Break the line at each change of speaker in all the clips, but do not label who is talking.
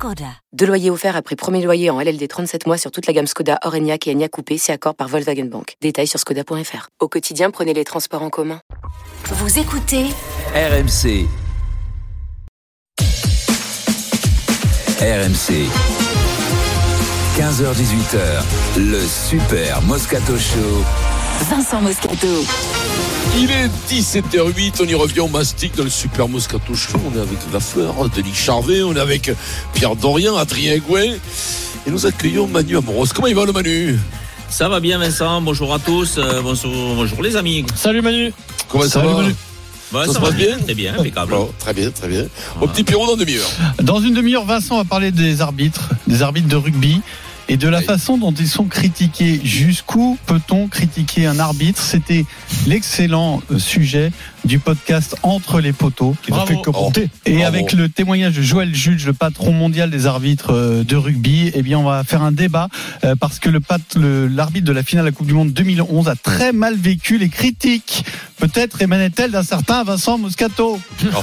Skoda. Deux loyers offerts après premier loyer en LLD 37 mois sur toute la gamme Skoda, Orenia et Enya Coupé, c'est accord par Volkswagen Bank. Détails sur skoda.fr. Au quotidien, prenez les transports en commun.
Vous écoutez
RMC. RMC. 15h18h, le Super Moscato Show.
Vincent Moscato.
Il est 17h08, on y revient au mastic dans le Super Moscato Show. On est avec La Fleur, Denis Charvet, on est avec Pierre Dorian, Adrien Gouin. Et nous accueillons Manu Amoros. Comment il va le Manu?
Ça va bien Vincent, bonjour à tous, euh, bonjour, bonjour les amis.
Salut Manu.
Comment ça
Salut,
va?
Manu.
Ouais,
Ça
ça,
se
va
passe bien
Très bien, impeccable.
Bon, Très bien, très bien. Au petit Pierrot dans demi-heure.
Dans une demi-heure, Vincent va parler des arbitres, des arbitres de rugby et de la
Oui.
façon dont ils sont critiqués. Jusqu'où peut-on critiquer un arbitre? C'était l'excellent euh, sujet du podcast Entre les poteaux. Qui
Bravo. fait que monter.
Et
Bravo.
avec le témoignage de Joël Juge, le patron mondial des arbitres euh, de rugby, eh bien, on va faire un débat euh, parce que le pat- le- l'arbitre de la finale de la Coupe du Monde 2011 a très mal vécu les critiques. Peut-être émanait-elle d'un certain Vincent Moscato.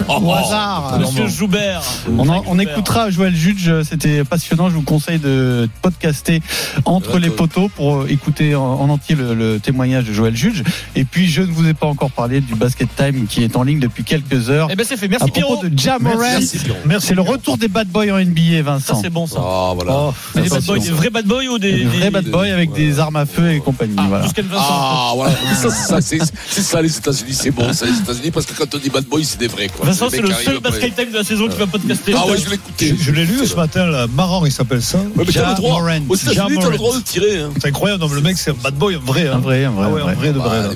Au hasard.
Monsieur Joubert.
On, en- on écoutera Joël Juge, c'était passionnant. Je vous conseille de podcaster entre les poteaux pour euh, écouter en, en entier le, le témoignage de Joël Juge. Et puis, je ne vous ai pas encore parlé du Basket Time qui est en ligne depuis quelques heures.
Eh ben c'est fait.
à
Merci
propos
Pierrot.
de Jam Morant.
Merci, Pierrot.
C'est le retour des bad boys en NBA,
Ça
Vincent.
c'est bon ça.
Ah, voilà.
Oh,
Mais des bad boys, des vrais bad boys ou des,
Des vrais bad boys avec des armes à feu et compagnie.
Ah,
voilà.
Ah, voilà. Ça, c'est ça, c'est c'est ça, les États-Unis, c'est bon, ça, les États-unis, parce que quand on dit bad boy, c'est des vrais, quoi.
Vincent, c'est le seul basket time de la saison qui va podcaster.
Ah, ouais, je l'ai écouté.
Je, l'ai lu ce matin, là. marrant, il s'appelle ça.
Ouais, mais t'as le droit. Aux États-Unis, t'as le droit de tirer. Hein.
C'est incroyable, non, mais le mec, c'est un bad boy, un vrai.
Un
Hein.
vrai, un vrai,
Ah ouais,
un vrai.
un de vrai. Là,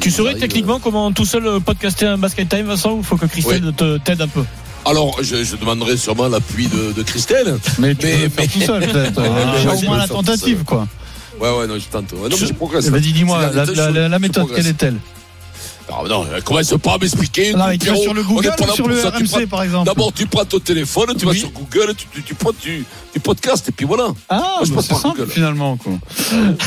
Tu, tu
arrivent.
techniquement comment tout seul euh, podcaster un basket time, Vincent, ou faut que Christelle te t'aide un peu
Alors, je, je demanderai sûrement l'appui de, de Christelle.
Mais tu
Mais-
peux le faire
mais-
tout seul, peut-être.
Ah,
au
je
moins la tentative, quoi.
Ouais, ouais, non, je tente. Ouais, non, mais je progresse.
Vas-y, dis-moi, la,
je- je
méthode, quelle est-elle
Ah, non, commence pas à m'expliquer.
Non, mais tu vas
Pierrot.
sur le Google ou sur le
ça. Tu
RMC,
prends-
par exemple
D'abord, tu prends ton téléphone, tu vas sur Google, tu, tu, tu prends du, du podcast, et puis voilà.
Ah,
je
bah,
passe par
simple
Google.
finalement. Quoi.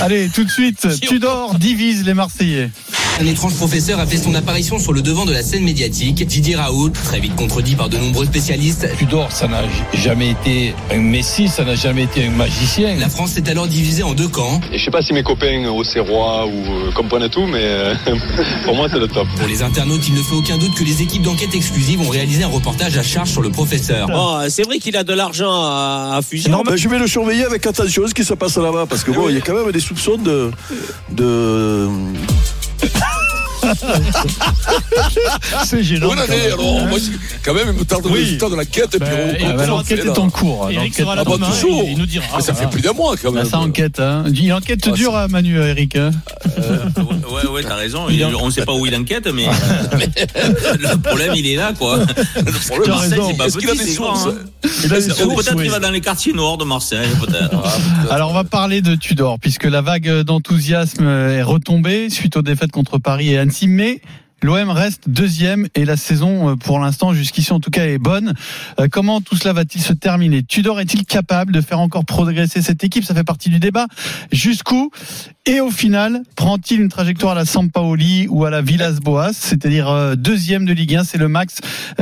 Allez, tout de suite, Tudor divise les Marseillais.
Un étrange professeur a fait son apparition sur le devant de la scène médiatique. Didier Raoult, très vite contredit par de nombreux spécialistes.
Tudor, ça n'a jamais été un Messi, ça n'a jamais été un magicien.
La France s'est alors divisée en deux camps.
Et je sais pas si mes copains au Serrois ou euh, comprennent tout, mais euh, pour moi c'est le top.
Pour les internautes, il ne fait aucun doute que les équipes d'enquête exclusive ont réalisé un reportage à charge sur le professeur.
Bon, c'est vrai qu'il a de l'argent à, à fusion.
Ben, je vais le surveiller avec attention ce qui se passe là-bas parce que bon, il y a quand même des soupçons de de Ah!
C'est gênant.
En est, alors Moi, quand même, il me tarde le résultat de l'enquête, et puis on-
eh ben, L'enquête
là.
est en cours.
Eric
L'enquête-
sera là
Ah, bah,
demain,
toujours.
il, il nous dira.
Mais ça fait plus d'un mois, quand
Là,
même.
ça enquête. Hein. Une enquête
Ah,
dure Manu, Eric. hein.
Ouais, ouais, t'as raison. Il- on sait pas où il enquête, mais le problème, il est là, quoi. Le problème, c'est pas
Est-ce qu'il a
petit,
des
c'est grand, hein.
Il
Peut-être qu'il va dans les quartiers noirs de Marseille, peut-être.
Alors on va parler de Tudor puisque la vague d'enthousiasme est retombée suite aux défaites contre Paris et Annecy, mais L'OM reste deuxième et la saison, euh, pour l'instant, jusqu'ici en tout cas, est bonne. Euh, Comment tout cela va-t-il se terminer? Tudor est-il capable de faire encore progresser cette équipe? Ça fait partie du débat. Jusqu'où? Et au final, prend-il une trajectoire à la Sampaoli ou à la Villas-Boas, c'est-à-dire euh, deuxième de Ligue 1 C'est le max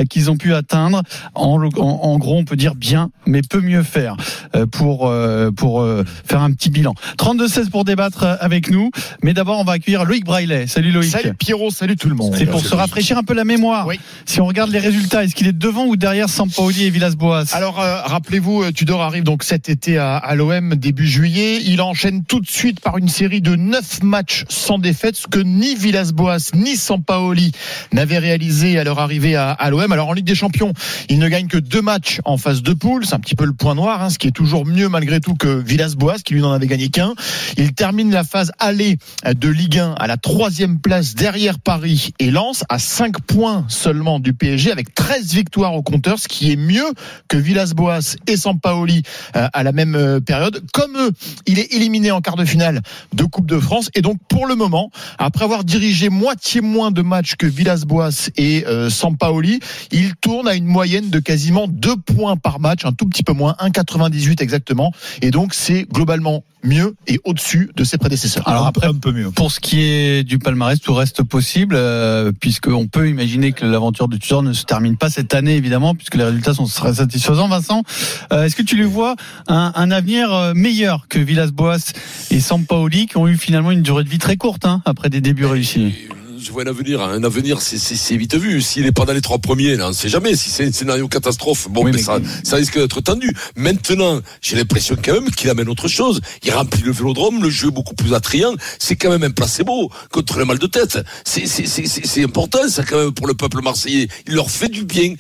qu'ils ont pu atteindre. En, en- gros, on peut dire bien, mais peut mieux faire pour pour faire un petit bilan. 32-16 pour débattre avec nous. Mais d'abord, on va accueillir Loïc Braillet. Salut Loïc.
Salut Pierrot, salut tout le monde.
C'est pour se rafraîchir un peu la mémoire.
Oui.
Si on regarde les résultats, est-ce qu'il est devant ou derrière Sampaoli et Villas-Boas?
Alors, euh, rappelez-vous, euh, Tudor arrive donc cet été à, à l'OM début juillet. Il enchaîne tout de suite par une série de neuf matchs sans défaite, ce que ni Villas-Boas ni Sampaoli n'avaient réalisé à leur arrivée à, à l'OM. Alors en Ligue des Champions, il ne gagne que deux matchs en phase de poule. C'est un petit peu le point noir, hein, ce qui est toujours mieux malgré tout que Villas-Boas, qui lui n'en avait gagné qu'un. Il termine la phase aller de Ligue 1 à la troisième place derrière Paris et Lens à 5 points seulement du PSG avec 13 victoires au compteur, ce qui est mieux que Villas-Boas et Sampaoli euh, à la même euh, période. Comme eux, il est éliminé en quart de finale de Coupe de France et donc pour le moment, après avoir dirigé moitié moins de matchs que Villas-Boas et euh, Sampaoli, il tourne à une moyenne de quasiment 2 points par match, un tout petit peu moins, 1,98 exactement. Et donc c'est globalement mieux et au-dessus de ses prédécesseurs.
Alors après, un peu mieux. Pour ce qui est du palmarès, tout reste possible, euh, puisqu'on peut imaginer que l'aventure de Tudor ne se termine pas cette année, évidemment, puisque les résultats sont très satisfaisants. Vincent, euh, est-ce que tu lui vois un, un avenir euh, meilleur que Villas-Boas et Sampaoli, qui ont eu finalement une durée de vie très courte, hein, après des débuts réussis?
Je vois un avenir. Un avenir, c'est vite vu. S'il n'est pas dans les trois premiers, là, on ne sait jamais. Si c'est un scénario catastrophe, bon, mais, ça, ça risque d'être tendu. Maintenant, j'ai l'impression quand même qu'il amène autre chose. Il remplit le vélodrome, le jeu est beaucoup plus attrayant. C'est quand même un placebo contre le mal de tête. C'est important, ça, quand même, pour le peuple marseillais. Il leur fait du bien.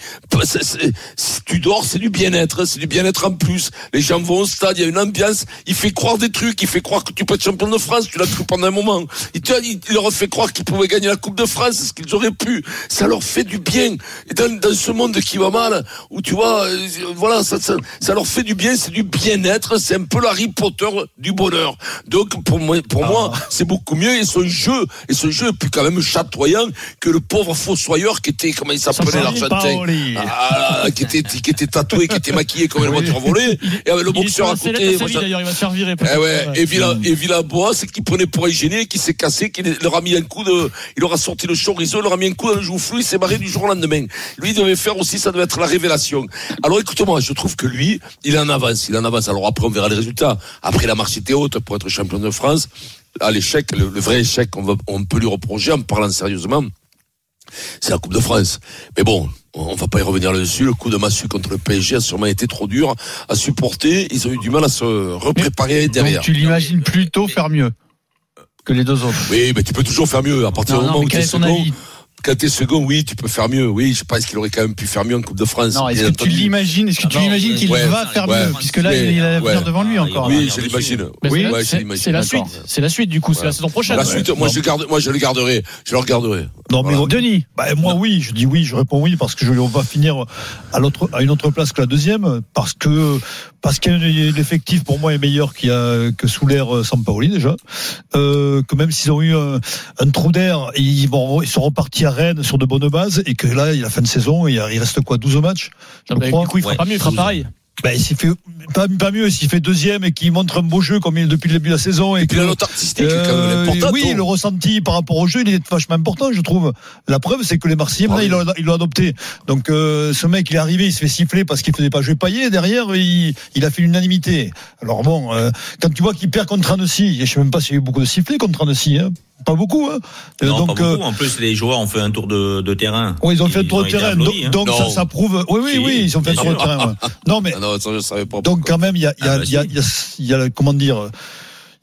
tu dors, c'est du bien-être. C'est du bien-être en plus. Les gens vont au stade, il y a une ambiance. Il fait croire des trucs. Il fait croire que tu peux être champion de France. Tu l'as cru pendant un moment. Il, il leur fait croire qu'ils pouvaient gagner la Coupe de France, ce qu'ils auraient pu. Ça leur fait du bien. Et dans, dans, ce monde qui va mal, où tu vois, euh, voilà, ça, ça, ça, leur fait du bien, c'est du bien-être, c'est un peu l'Harry Potter du bonheur. Donc pour moi, pour moi,
Ah.
c'est beaucoup mieux. Et son jeu, et ce jeu est plus quand même chatoyant que le pauvre fossoyeur qui était, comment il s'appelait l'Argentin,
Paoli.
ah, qui était, qui était tatoué, qui était maquillé comme une voiture volée, et avec le boxeur à côté.
sellette à
moi,
Séville,
ça-
d'ailleurs, il va se faire virer.
eh ouais, et Villa, et Villabois, c'est qu'il prenait pour un gêné, qui s'est cassé, qui leur a mis un coup de, il leur a sorti le chorizo, il leur a mis un coup dans le joufflu, il s'est barré du jour au lendemain. Lui, il devait faire aussi, ça devait être la révélation. Alors, écoute-moi, je trouve que lui, il en avance, il en avance. Alors après, on verra les résultats. Après, la marche était haute pour être champion de France. À l'échec, le, le vrai échec, on, va, on peut lui reprocher en parlant sérieusement. C'est la Coupe de France. Mais bon, on va pas y revenir là-dessus. Le coup de massue contre le PSG a sûrement été trop dur à supporter. Ils ont eu du mal à se repréparer derrière.
Donc tu l'imagines plutôt faire mieux que les deux autres.
Oui, mais tu peux toujours faire mieux. À partir
Non,
du
non,
moment
mais
où tu es second,
avis?
Quand tu es second, oui, tu peux faire mieux. Oui, je pense qu'il aurait quand même pu faire mieux en Coupe de France.
Non, est-ce que tu l'imagines Est-ce que tu
Ah non,
imagines qu'il
ouais,
va faire
ouais,
mieux Puisque là, il a l'avenir
ouais.
devant lui
Ah,
encore.
Oui, je l'imagine. Oui,
c'est la-
ouais, je
c'est-
l'imagine.
c'est la
D'accord.
suite. C'est la suite, du coup. C'est la saison prochaine.
La suite, moi, je garde, moi, je le garderai. Je le regarderai.
Non, mais
Denis
bah, moi, oui, je dis oui, je réponds oui, parce que je, on va finir à, l'autre, à une autre place que la deuxième, parce que, parce que l'effectif, pour moi, est meilleur qu'il y a, que sous euh, Sampaoli, déjà. Euh, que même s'ils ont eu un, un trou d'air, ils, vont, ils sont repartis à Rennes sur de bonnes bases, et que là, il a la fin de saison, il, y a- il reste quoi, 12 matchs? je
Non, mais
crois.
Du coup, il fera
Ouais.
pas mieux, il fera pareil.
Ben, s'il fait, pas, pas mieux, s'il fait deuxième et qu'il montre un beau jeu comme il est depuis le début de la saison et
Et puis
que,
la note artistique, est quand même
euh,
importante.
oui,
oh.
le ressenti par rapport au jeu, il est vachement important, je trouve. La preuve, c'est que les Marseillais,
Ah oui.
ils l'ont- ils l'ont adopté. Donc, euh, ce mec, il est arrivé, il se fait siffler parce qu'il faisait pas jouer Payet. Derrière, il, il a fait l'unanimité. Alors bon, euh, quand tu vois qu'il perd contre Annecy, je sais même pas s'il y a eu beaucoup de sifflets contre Annecy, hein. Pas beaucoup, hein. Euh,
Non,
donc,
pas
euh,
beaucoup. En plus, les joueurs ont fait un tour de, de terrain.
oui, ils ont fait un tour de terrain. Donc,
hein.
donc ça, ça prouve. Oui, oui,
Si,
oui, ils ont fait un tour de terrain. ouais. Non, mais
Ah non, ça, je savais pas.
donc quand même, il y a, il y a,
Ah bah
il y a,
si.
il y a, il y a, comment dire,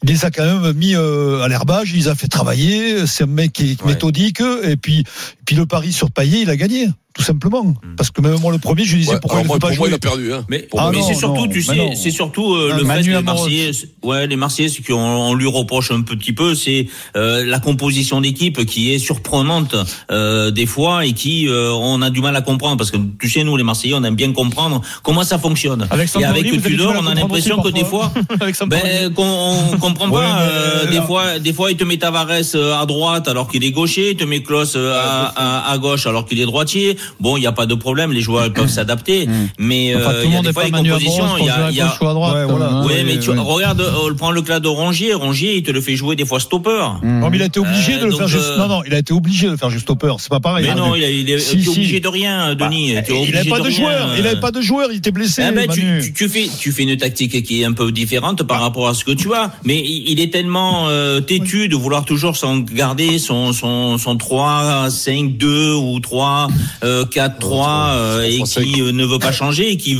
il les a quand même mis euh, à l'herbage, il les a fait travailler. C'est un mec qui est
Ouais.
méthodique et puis, puis le pari sur Payet, il a gagné, tout simplement. Parce que même moi le premier, je disais
Ouais,
pourquoi il
moi,
pas
pour moi, il a perdu. Hein.
Mais,
Ah
mais c'est surtout,
non,
tu sais, c'est surtout euh,
Ah,
le
Manu
fait que les. Marseillais, ouais, les Marseillais, ce qu'on on lui reproche un petit peu, c'est euh, la composition d'équipe qui est surprenante euh, des fois et qui euh, on a du mal à comprendre parce que tu sais nous les Marseillais, on aime bien comprendre comment ça fonctionne.
Avec
et avec
du
Tudor, on a l'impression que des fois,
Sampaoli.
ben, qu'on on comprend pas. des fois, des fois, il te met Tavares à droite alors qu'il est gaucher, il te met Klaus euh, à, à, à gauche alors qu'il est droitier. Bon, il n'y a pas de problème, les joueurs peuvent s'adapter, mais
Enfin,
euh, il y a des fois
pas
les compositions. Il y a, y a-
à droite.
Ouais, voilà.
hein,
Ouais, mais tu
ouais.
regarde, euh, prends le cas de Rongier. Rongier, il te le fait jouer des fois stopper.
Non, mais il a été obligé
Euh,
de le faire juste.
euh,
Non, non, il a été obligé de le faire juste stopper. C'est pas pareil.
Mais
hein.
non, il, a- il est
Si, si.
obligé de rien, Denis.
Bah,
Il était
il n'avait pas de joueur. Il n'avait pas de joueur. Il était blessé.
Ah ben, tu,
Manu.
tu, tu fais, tu fais une tactique qui est un peu différente par rapport à ce que tu as, mais il, il est tellement euh, têtu de vouloir toujours s'en garder son, son, son 3, 5, 2 ou 3, euh, 4, 3, euh, et qui euh, ne veut pas changer et qui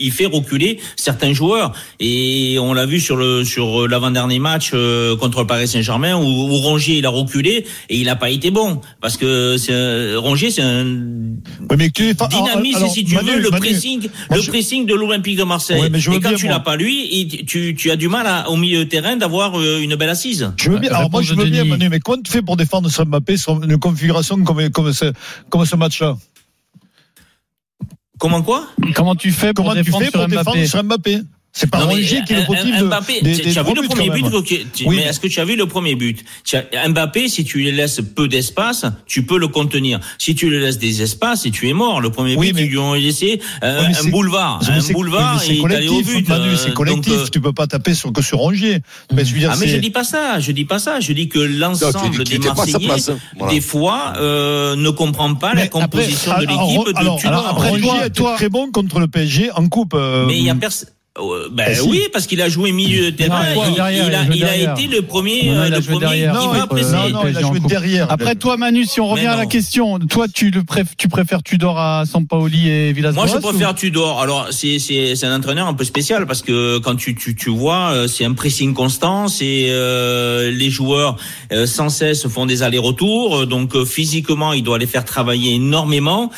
il, fait reculer certains joueurs. Et on l'a vu sur le sur l'avant-dernier match euh, contre le Paris Saint-Germain où, où Rongier il a reculé et il n'a pas été bon parce que Rongier c'est un
Oui, mais tu es pas-
dynamise
alors,
si tu
Manu,
veux le
Manu,
pressing le
je-
pressing de l'Olympique de Marseille
Ouais, mais je veux
et quand
bien,
tu
moi.
l'as pas lui il- tu, tu as du mal à, au milieu de terrain d'avoir euh, une belle assise
Je veux bien. Alors moi, je veux bien. Manu, mais comment tu fais pour défendre Mbappé sur une configuration comme, comme ce, comme ce match-là.
Comment quoi?
Comment tu fais pour
Comment tu
défendre
fais
sur
pour
Mbappé?
défendre sur Mbappé? C'est pas Rongier qui est le
euh,
motif de,
Mbappé, tu-
des
tu as vu le premier but
Oui,
mais est-ce que tu as vu le premier but? Mbappé, si tu lui laisses peu d'espace, tu peux le contenir. Si tu lui laisses des espaces, et tu es mort. Le premier
Oui,
but,
mais-
ils lui ont laissé euh,
Oui,
un
c'est-
boulevard, un boulevard, et il est allé au
collectif,
but.
Manu,
euh,
c'est
donc,
collectif.
euh,
Tu peux pas taper sur, que sur Rongier. Mais je veux dire,
ah mais je dis pas ça, je dis pas ça, je dis que l'ensemble des Marseillais,
hein.
Des fois, euh, ne comprend pas la composition de l'équipe de
alors,
Tudor.
alors, après,
Rongier,
toi, toi, très bon contre le PSG en coupe. euh,
Mais il y a personne. Euh, ben
si.
oui, parce qu'il a joué milieu de terrain.
il derrière,
il a,
il
a été le premier,
Non,
euh,
il a
le
joué
premier
derrière.
qui
Non,
va
il-
presser.
non, non, il a joué derrière.
Après toi, Manu, si on revient à la question, toi, tu le préf- tu préfères Tudor à Sampaoli et Villas-Boas
Moi, je
ou-
préfère Tudor. Alors, c'est c'est c'est un entraîneur un peu spécial parce que quand tu tu tu vois, euh, c'est un pressing constant, c'est euh, les joueurs euh, sans cesse font des allers-retours, euh, donc euh, physiquement, il doit les faire travailler énormément.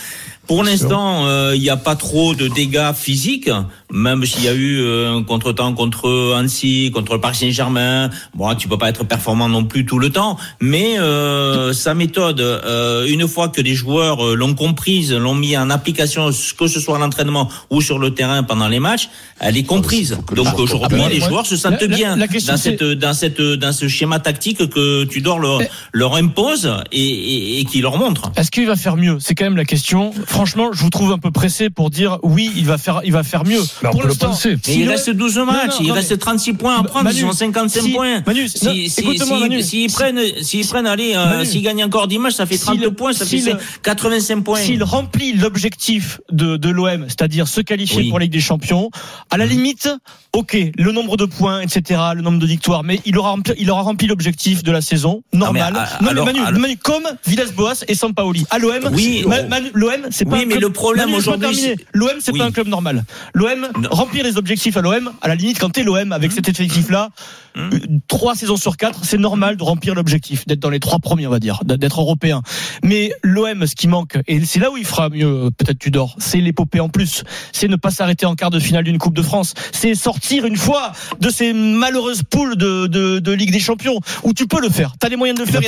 Pour l'instant, euh, il n'y a pas trop de dégâts physiques, même s'il y a eu euh, un contretemps contre Annecy, contre le Paris Saint-Germain. Bon, tu peux pas être performant non plus tout le temps, mais euh, sa méthode, euh, une fois que les joueurs euh, l'ont comprise, l'ont mis en application, que ce soit à l'entraînement ou sur le terrain pendant les matchs, elle est comprise. Donc aujourd'hui,
Ah,
les
moi,
joueurs se sentent
la-
bien
la
dans cette dans cette dans ce schéma tactique que Tudor leur leur impose et, et, et qui leur montre.
Est-ce qu'il va faire mieux? C'est quand même la question. Franchement, je vous trouve un peu pressé pour dire oui, il va faire, il va faire mieux.
Bah, on
pour
peut le penser.
Mais
si
il
le-
reste 12
Non,
matchs,
non,
il reste
mais-
36 points à prendre,
Manu,
ils ont 55
si-
points.
Manu,
si, si,
écoute-moi,
si-
Manu.
s'ils prennent, s'ils prennent, allez, euh, s'ils gagnent encore 10 matchs, ça fait
Si
30
le-
points, ça
si
fait
le-
85 points.
S'il remplit l'objectif de, de l'OM, c'est-à-dire se qualifier
Oui.
pour la Ligue des Champions, à la limite, ok, le nombre de points, etc., le nombre de victoires, mais il aura rempli, il aura rempli l'objectif de la saison, normal.
Ah, mais,
non,
alors-
mais Manu,
alors-
Manu, comme Villas-Boas et Sampaoli. À l'OM,
Oui, oh.
Manu- l'OM, c'est pas
Oui,
un
mais
club-
le problème aujourd'hui,
L'OM, c'est
Oui.
pas un club normal. L'OM, remplir les objectifs à l'OM, à la limite, quand t'es l'OM avec cet effectif-là,
Hum.
Euh, trois saisons sur quatre, c'est normal de remplir l'objectif, d'être dans les trois premiers, on va dire, d'être européen. Mais l'OM, ce qui manque, et c'est là où il fera mieux, peut-être Tudor, c'est l'épopée en plus. C'est ne pas s'arrêter en quart de finale d'une Coupe de France. C'est sortir une fois de ces malheureuses poules de, de, de Ligue des Champions, où tu peux le faire. T'as les moyens de le faire.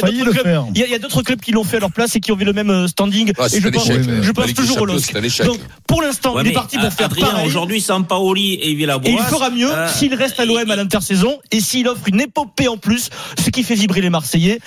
Il y a d'autres clubs- clubs qui l'ont fait à leur place et qui ont eu le même euh, standing.
Ah,
et je pense, je toujours au
Champions,
LOSC. Donc, pour l'instant,
Ouais,
il est parti pour faire
Adrien,
pareil.
aujourd'hui, Sampaoli et Villas-Boas.
Et il fera mieux
euh,
s'il reste à l'OM à l'intersaison et s'il offre une épopée en plus, ce qui fait vibrer les Marseillais.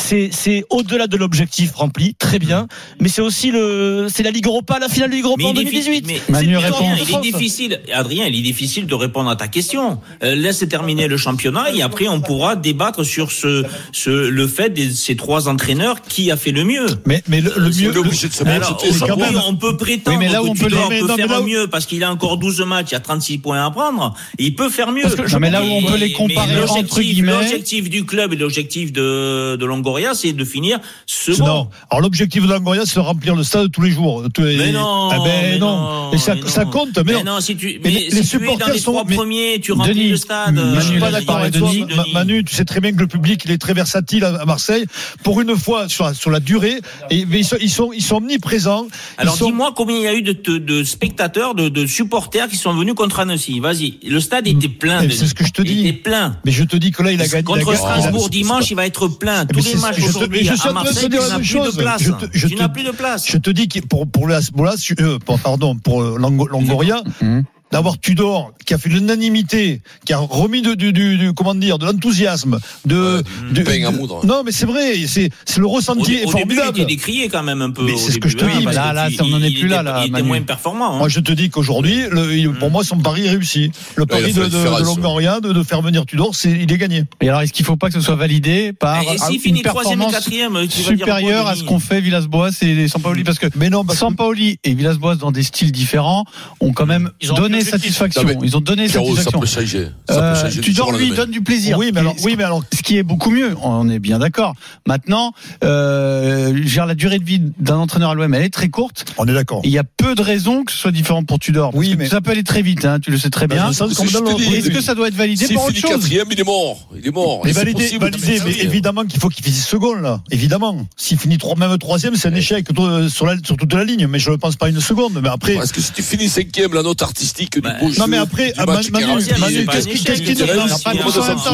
C'est, c'est au-delà de l'objectif rempli, très bien. Mais c'est aussi le, c'est la Ligue Europa, la finale de Ligue Europa
Mais
en
il est
2018.
diffi-
C'est
mais
une
Manu
Adrien,
en
il est difficile, Adrien, il est difficile de répondre à ta question. Euh, laisse terminer le championnat et après on pourra débattre sur ce, ce le fait de ces trois entraîneurs qui a fait le mieux.
Mais, mais le, le
C'est
mieux.
Se
Alors, aujourd'hui, on peut prétendre
Oui, mais là où
que
on peut
Tudor
les-
peut
non,
faire
là où-
mieux parce qu'il a encore 12 matchs, il y a 36 points à prendre. Il peut faire mieux.
Parce que Non, mais là où on peut les comparer entre
l'objectif-
guillemets-
L'objectif du club et l'objectif de, de Longoria, c'est de finir second.
Non. Alors l'objectif de Langoria, c'est de remplir le stade tous les jours. Les-
Mais non,
Ah ben
mais
non. Et ça,
mais
ça compte. Mais,
Mais
non.
si tu,
Mais les-
si
les
tu es dans
supporters
les
sont-
trois premiers, tu remplis
Denis,
le stade.
Manu,
Je suis pas
il
d'accord avec toi,
Denis.
Ma- Manu. Tu sais très bien que le public, il est très versatile à Marseille. Pour une fois, sur la, sur la durée, et, mais ils sont, ils sont, ils sont omniprésents.
Alors
sont-
dis-moi combien il y a eu de, de, de spectateurs, de, de supporters qui sont venus contre Annecy. Vas-y, le stade était plein.
C'est ce que je te
Il
dis.
était plein.
Mais je te dis que là, il a gagné. il
Contre Strasbourg
il a-
dimanche, il va être plein. Tous Matchs
je te-
aujourd'hui
mais je
à
suis en train de te
Marseille,
dire
tu
la
n'as
même
plus de
chose.
place.
Je te- je
Tu
te-
n'as plus de place.
Je te dis que pour, pour, euh, pour- pardon, pour Longoria,
Mhm.
D'avoir Tudor qui a fait l'unanimité, qui a remis de, du, du, du- comment dire, de l'enthousiasme, de, de-
pain à
de-
moudre.
non mais c'est vrai, c'est c'est le ressenti est
au début, il
formidable.
était décrié quand même un peu.
Mais c'est ce que je te
hein,
dis.
Là, là, on en est plus là, là,
Il était
Manu.
moins performant. hein.
Moi, je te dis qu'aujourd'hui, le- il- pour
Mm.
moi, son pari est réussi. Le pari de, de, de Longoria, de, de faire venir Tudor, c'est, il est gagné.
Et alors, est-ce qu'il faut pas que ce soit validé par
Et s'il
une
finit troisième et
performance
quatrième, tu vas dire
supérieure à ce qu'ont fait Villas-Boas et Sampaoli Parce que
Mais non, parce que-
Sampaoli et Villas-Boas, dans des styles différents, ont quand même
ont
donné satisfaction.
Non,
Ils ont donné
ça
satisfaction.
peut changer. Ça
Euh,
peut changer
Tudor
jour au
lui donne du plaisir.
Oui, mais alors, oui, mais alors,
ce qui est beaucoup mieux, on est bien d'accord. Maintenant, euh, la durée de vie d'un entraîneur à l'OM, elle est très courte.
on est d'accord.
Il y a peu de raisons que ce soit différent pour Tudor.
Oui, mais-
ça peut aller très vite, hein, tu le sais très
Dans
bien.
que.
Est-ce que ça doit être validé
S'il
pour autre chose?
quatrième, il est mort. Il est mort.
Mais validé,
possible,
validé, mais évidemment qu'il faut qu'il finisse second, là. Évidemment. S'il finit trois, même troisième, c'est un échec toi, sur, la, sur toute la ligne. Mais je ne pense pas une seconde. Mais après,
Parce que si tu finis cinquième, la note artistique Eric du beau
Non, mais après, Manu, qu'est-ce
un
qui,
échec,
qu'est-ce qui
c'est
nous reste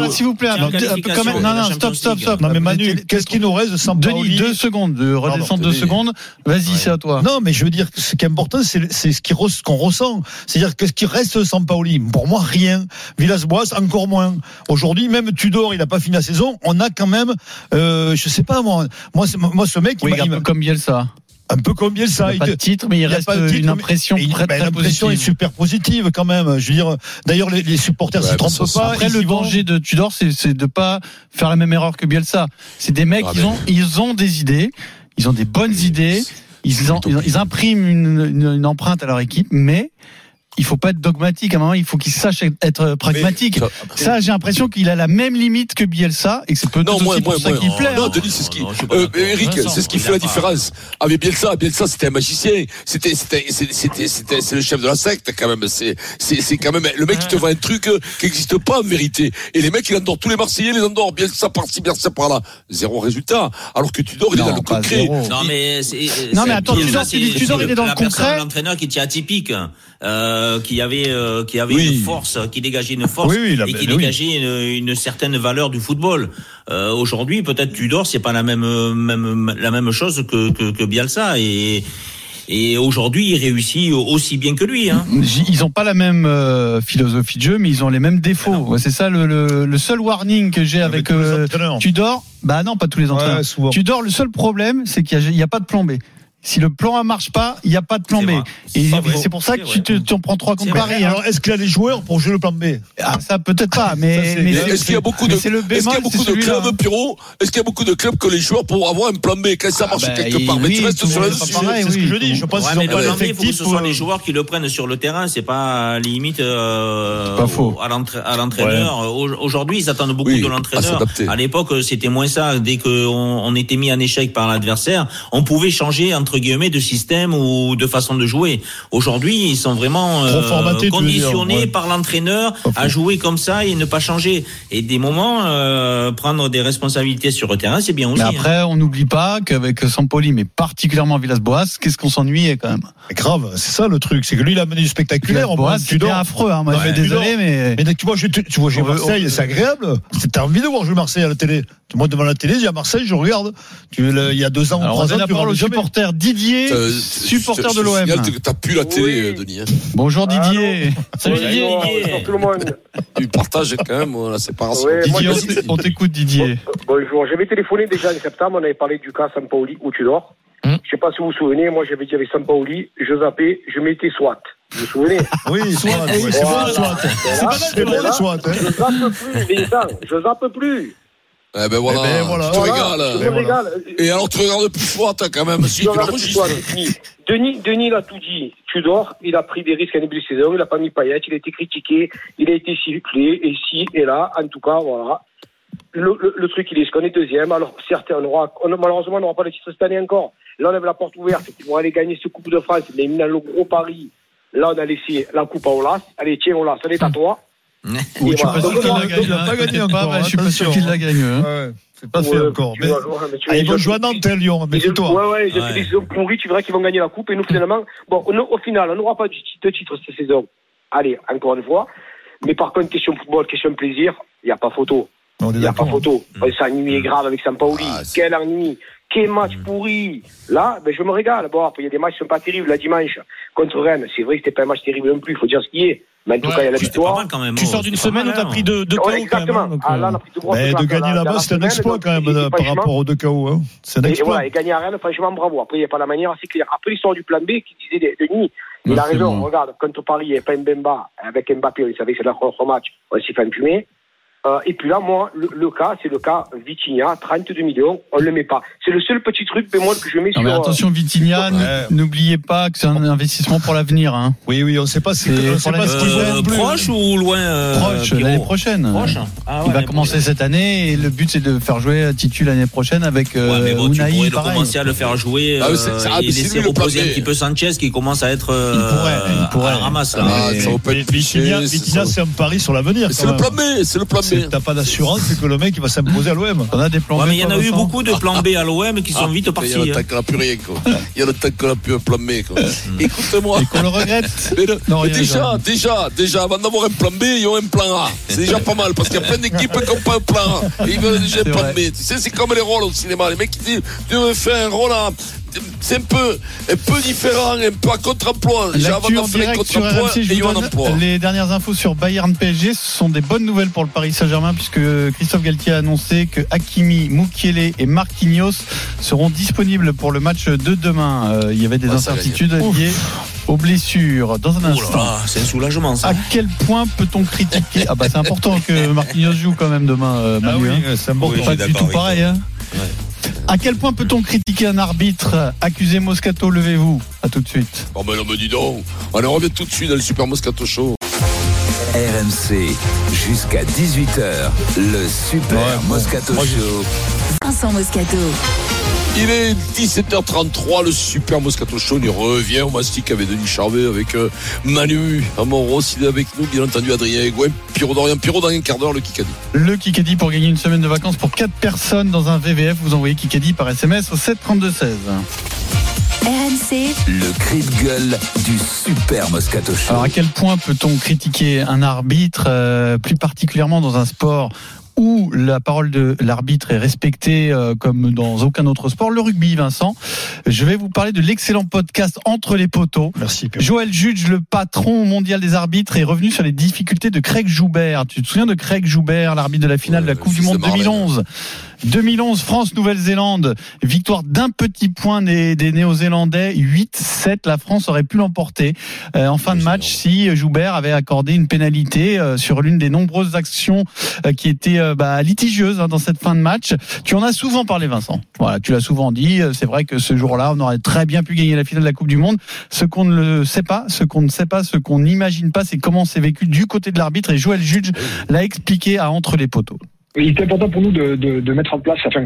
là, s'il vous plaît.
C'est
Un
une
peu- un peu quand même.
qualification
Non,
de la
non, stop,
Champions
stop,
League.
stop. Non, mais Manu, qu'est-ce qui nous reste de Sampaoli
Denis, deux secondes de redescendre deux secondes. Vas-y, c'est à toi.
Non, mais je veux dire, que ce qui est important, c'est ce qu'on ressent. C'est-à-dire que ce qui reste de Sampaoli, pour moi, rien. Villas-Boas, encore moins. Aujourd'hui, même Tudor, il n'a pas fini la saison. On a quand même, euh, je sais pas moi, moi, ce mec, il
comme Bielsa.
Un peu comme Bielsa.
Il n'y a pas de titre, mais il reste
pas de titre,
une impression
et il-
très,
ben,
très
L'impression est super positive quand même. Je veux dire, d'ailleurs, les, les supporters
Ouais,
se
mais
trompent
ça,
pas.
Après, le
vont.
danger de Tudor, c'est c'est de pas faire la même erreur que Bielsa. C'est des mecs,
Ah,
ils
mais-
ont, ils ont des idées, ils ont des bonnes idées, ils, ils impriment une, une- une empreinte à leur équipe, mais il faut pas être dogmatique. À un moment, il faut qu'ils sachent être pragmatique.
Ça-
Ça, j'ai l'impression qu'il a la même limite que Bielsa et que c'est peut-être
Non,
aussi
moi,
pour
moi,
ça
moi,
qu'il plaît.
non,
hein.
Denis, c'est ce qui,
Non, pas
euh,
d'accord.
Eric, c'est ce qui fait la
a pas-
différence. Avec Bielsa, Bielsa, c'était un magicien. C'était, c'était, c'était, c'était, c'était- c'est le chef de la secte, quand même. C'est, c'est, c'est quand même, le mec qui te vend un truc euh, qui n'existe pas en vérité. Et les mecs, il endort tous les Marseillais, les endort. Bielsa par-ci, Bielsa par-là. Zéro résultat. Alors que Tudor, il est
Non,
dans le concret.
Non mais c'est-
Non,
c'est-
mais attends, Tudor,
c'est-
il- est dans le concret.
l'entraîneur qui était atypique, euh, qui avait euh, qui avait
Oui.
une force, qui dégageait une force
Oui, oui, là,
et qui
oui.
dégageait une, une certaine valeur du football. Euh, Aujourd'hui, peut-être Tudor, c'est pas la même même la même chose que que, que Bielsa et et aujourd'hui, il réussit aussi bien que lui. Hein.
Ils ont pas la même euh, philosophie de jeu, mais ils ont les mêmes défauts. Ouais, C'est ça le, le, le seul warning que j'ai avec euh. Tudor. Bah non, pas tous les entraîneurs.
Ouais.
Tudor, le seul problème, c'est qu'il n'y a, il y a pas de plan B. Si le plan A marche pas, il n'y a pas de plan B. Et
C'est
pour ça que tu, te-
vrai.
tu en prends trois contre. Paris. hein.
Alors, est-ce qu'il a les joueurs pour jouer le plan B?
Ah, ça peut-être pas, mais,
Est-ce qu'il y a beaucoup de,
le
y a beaucoup clubs, Pierrot? Est-ce qu'il y a beaucoup de clubs que les joueurs pour avoir un plan B? Quand ça marche
bah,
quelque part? Mais tu restes sur
pareil,
C'est ce que je dis. Je pense qu'ils n'ont pas
le plan B, il faut que
l'effectif.
ce soit les joueurs qui le prennent sur le terrain. C'est pas limite euh,
Pas faux.
à l'entra- à l'entraîneur. Au- Aujourd'hui, ils attendent beaucoup de l'entraîneur. À l'époque, c'était moins ça. Dès qu'on on était mis en échec par l'adversaire, on pouvait changer entre guillemets de système ou de façon de jouer. Aujourd'hui, ils sont vraiment
veux
conditionnés
dire, ouais.
par l'entraîneur à jouer comme ça et ne pas changer. Et des moments, euh, prendre des responsabilités sur le terrain, c'est bien aussi.
Mais
hein.
après, on n'oublie pas qu'avec Sampoli, mais particulièrement Villas-Boas, qu'est-ce qu'on s'ennuyait quand même.
C'est grave, c'est ça le truc. C'est que lui, il a mené du spectaculaire.
Villas-Boas, c'était affreux. Hein. Moi,
Ouais.
je suis désolé, mais.
Mais tu vois, je, tu vois, j'ai Marseille, c'est agréable. C'est- T'as envie de voir jouer Marseille à la télé. Moi, devant la télé, j'ai à Marseille, je regarde. Tu, le- il y a deux ans ou
Alors,
trois ans, tu jamais.
supporter Didier,
Euh,
supporter
je-
de
je
l'OM.
T'as plus la télé,
Oui.
Denis. hein.
Bonjour Didier.
Salut Didier,
Bonjour,
Didier.
tout le monde.
Tu partages quand même euh, la séparation.
Moi,
Didier, t'é- on t'écoute Didier.
Bonjour, j'avais téléphoné déjà en septembre, on avait parlé du cas Sampaoli où tu dors.
Hmm.
Je sais pas si vous vous souvenez, moi j'avais dit avec Sampaoli, je zappais, je mettais SWAT. Vous vous souvenez?
Oui, soit, oui, c'est bon, soit.
C'est pas
C'est bon, soit. hein.
Je zappe plus, Vincent, je zappe plus.
Eh ben voilà,
Eh ben voilà.
tu te
Voilà,
régales. Et alors tu regardes plus fort, t'as quand même, si tu l'enregistres.
Denis. Denis, Denis il a tout dit. Tudor, il a pris des risques en début de saison, il a pas mis paillette, il a été critiqué, il a été sifflé, et si, et là, en tout cas, voilà. Le, le, le truc, il est ce qu'on est deuxième. Alors, certes, on aura, on, malheureusement, on n'aura pas le titre cette année encore. Là, on avait la porte ouverte. Ils vont aller gagner ce Coupe de France. Mais dans le gros pari, là, on a laissé la Coupe à Olas. Allez, tiens, Olas, est à toi.
Je suis pas sûr qu'il la
il
gagne.
a pas
hein,
gagné encore,
mais Je suis pas sûr qu'il la gagne. hein.
Ouais, c'est pas fait encore.
tu
Mais...
mais tu-
Ah, ils vont jouer à Nantes, hein, Lyon,
Ils ont-
méfie-toi.
Ouais, ouais, fait des pourries, tu verras qu'ils vont gagner la coupe. Et nous, finalement, bon, on- au final, on n'aura pas de titre cette saison. Allez, encore une fois. Mais par contre, question football, question plaisir, il n'y a pas photo. Il n'y a pas photo. On s'ennuie grave avec Sampaoli.
Ah, c'est-
Quel ennui. Quel match pourri. Là, ben, je me régale. Bon, il y a des matchs qui sont pas terribles. La dimanche, contre Rennes, c'est vrai que c'était pas un match terrible non plus. Il faut dire ce qui est. Mais en tout
Ouais,
cas, il y a la victoire.
mal quand même.
Tu sors d'une
c'était pas
semaine où t'as
hein.
pris deux, deux
Ouais,
KO quand même.
exactement.
hein, donc,
Ah, là,
euh,
on a pris deux grosses
Mais de gagner
la-
là-bas, c'est un exploit quand même
et- et
par
franchement,
rapport aux deux KO. hein. C'est un
et
exploit.
voilà, et gagner à Rennes, franchement, bravo. Après, il n'y a pas la manière, c'est clair. Après l'histoire du plan B qui disait Denis, il a raison.
bon.
Regarde, contre Paris, il n'y avait pas Mbemba. Avec Mbappé, on savait que c'est leur contre match. On s'est fait fumer. Euh, et puis là, moi, le, le cas, c'est le cas Vitinha, 32 millions, on ne le met pas. C'est le seul petit truc bémol que je mets
Non,
sur.
mais
euh,
attention, Vitinha,
Ouais.
n'oubliez pas que c'est un investissement pour l'avenir. Hein.
Oui, oui, on ne sait pas ce
C'est
pas ce
Euh, proche ou loin euh,
Proche, l'année prochaine.
Proche Ah ouais,
Il va commencer
prochaine.
cette année et le but c'est de faire jouer Titu l'année prochaine avec euh,
Ouais, mais bon, tu
Unai,
pourrais le
pareil.
commencer à le faire jouer
Ah,
euh,
ah,
et laisser reposer un petit peu Sanchez qui commence à être euh,
Il pourrait, il pourrait.
à la ramasse. là.
Ah.
Vitinha,
c'est
un pari sur l'avenir.
C'est le plan B, c'est le plan B.
T'as pas d'assurance, c'est que le mec il va s'imposer à l'OM.
On a des plans
Ouais,
B,
mais il y en a eu beaucoup de plans B à l'OM qui sont vite
Il y
partis.
a le temps qu'on n'a plus rien, quoi. Il y a le temps qu'on n'a plus un plan B, quoi. Écoute-moi.
Et qu'on le regrette.
Mais le-
Non,
mais
rien,
déjà, déjà, déjà, avant d'avoir un plan B, ils ont un plan A. C'est déjà pas mal, parce qu'il y a plein d'équipes qui n'ont pas un plan A. Et ils veulent déjà un plan
vrai.
B. Tu sais, c'est comme les rôles au cinéma. Les mecs qui disent, tu veux faire un rôle à- c'est un peu, un peu différent, un peu à contre-emploi.
Les dernières infos sur Bayern PSG. Ce sont des bonnes nouvelles pour le Paris Saint-Germain puisque Christophe Galtier a annoncé que Hakimi, Mukiele et Marquinhos seront disponibles pour le match de demain. Euh, il y avait des
Ah, ça
incertitudes liées aux blessures. Dans un
Oh
instant.
c'est un soulagement ça.
À quel point peut-on critiquer Ah bah c'est important que Marquinhos joue quand même demain, euh,
Ah
Manu.
oui,
hein.
c'est important.
Oui,
Pas du tout pareil. Hein. À quel point peut-on critiquer un arbitre Accusé Moscato, levez-vous. À tout de suite.
Oh, mais non, mais dis donc. On en revient tout de suite dans le Super Moscato Show.
RMC, jusqu'à 18h, le Super
Ouais, bon.
Moscato Show.
Vincent Moscato.
Il est 17h33, le Super Moscato Show. On y revient au mastic avec Denis Charvet, avec euh, Manu Amoros. Il est avec nous, bien entendu, Adrien Egouin, Pierrot Dorian. Pierrot dans un quart d'heure, le Kikadi.
Le Kikadi pour gagner une semaine de vacances pour 4 personnes dans un VVF. Vous envoyez Kikadi par SMS au 732-16.
RMC,
Le cri de gueule du Super Moscato Show.
Alors à quel point peut-on critiquer un arbitre, euh, plus particulièrement dans un sport où la parole de l'arbitre est respectée euh, comme dans aucun autre sport, le rugby, Vincent. Je vais vous parler de l'excellent podcast Entre les poteaux.
Merci. Pierre.
Joël Judge, le patron mondial des arbitres, est revenu sur les difficultés de Craig Joubert. Tu te souviens de Craig Joubert, l'arbitre de la finale
Ouais,
de la
le
Coupe du Monde
Marlène.
2011 2011, France-Nouvelle-Zélande, victoire d'un petit point des, des Néo-Zélandais, 8-7, la France aurait pu l'emporter euh, en fin de match si Joubert avait accordé une pénalité euh, sur l'une des nombreuses actions euh, qui étaient euh, bah, litigieuses hein, dans cette fin de match. Tu en as souvent parlé Vincent, voilà, tu l'as souvent dit, euh, c'est vrai que ce jour-là, on aurait très bien pu gagner la finale de la Coupe du Monde. Ce qu'on ne le sait pas, ce qu'on ne sait pas, ce qu'on n'imagine pas, c'est comment c'est vécu du côté de l'arbitre et Joël Judge l'a expliqué à Entre les poteaux.
Il était important pour nous de, de, de mettre en place, enfin,